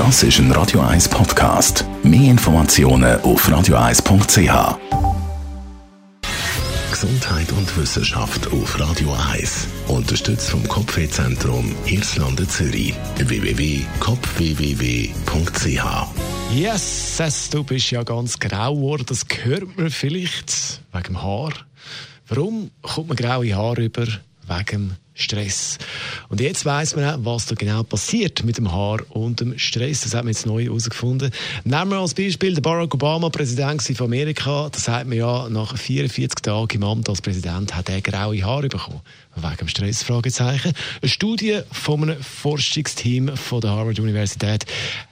Das ist ein Radio 1 Podcast. Mehr Informationen auf radio1.ch. Gesundheit und Wissenschaft auf Radio 1. Unterstützt vom Kopfwehzentrum Irlande Zürich. www.kopfwww.ch Yes, du bist ja ganz grau geworden. Das hört man vielleicht wegen dem Haar. Warum kommt man graue Haare über? Wegen Stress. Und jetzt weiß man auch, was da genau passiert mit dem Haar und dem Stress. Das hat man jetzt neu herausgefunden. Nehmen wir als Beispiel den Barack Obama, Präsident von Amerika. Da sagt man ja, nach 44 Tagen im Amt als Präsident hat er graue Haare bekommen. Wegen Stress, Fragezeichen. Eine Studie von einem Forschungsteam von der Harvard Universität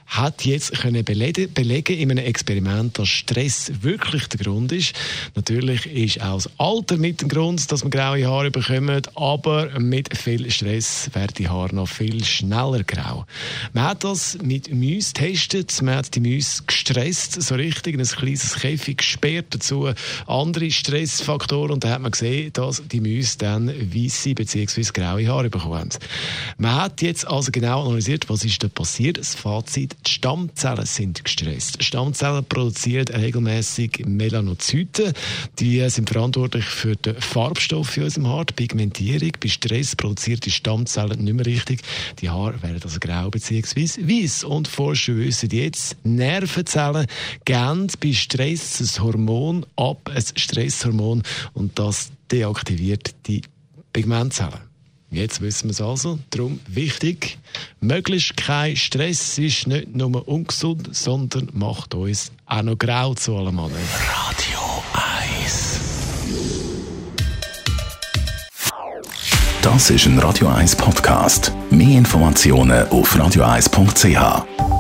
hat jetzt können belegen, belegen in einem Experiment, dass Stress wirklich der Grund ist. Natürlich ist auch das Alter mit dem Grund, dass man graue Haare bekommt, aber mit viel Stress werden die Haare noch viel schneller grau. Man hat das mit Mäusen getestet, man hat die Mäuse gestresst, so richtig in ein kleines Käfig gesperrt, dazu andere Stressfaktoren und da hat man gesehen, dass die Mäuse dann weiße bzw. graue Haare bekommen. Man hat jetzt also genau analysiert, was ist da passiert. Das Fazit die Stammzellen sind gestresst. Stammzellen produzieren regelmäßig Melanozyten. Die sind verantwortlich für den Farbstoff in unserem Haar, die Pigmentierung. Bei Stress produziert die Stammzellen nicht mehr richtig. Die Haare werden also grau bzw. weiß. Und Forscher wissen jetzt, Nervenzellen geben bei Stress ein Hormon ab, ein Stresshormon, und das deaktiviert die Pigmentzellen. Jetzt wissen wir es also. Darum wichtig, möglichst kein Stress ist nicht nur ungesund, sondern macht uns auch noch grau zu allem anderen. Radio 1 Das ist ein Radio 1 Podcast. Mehr Informationen auf radio1.ch.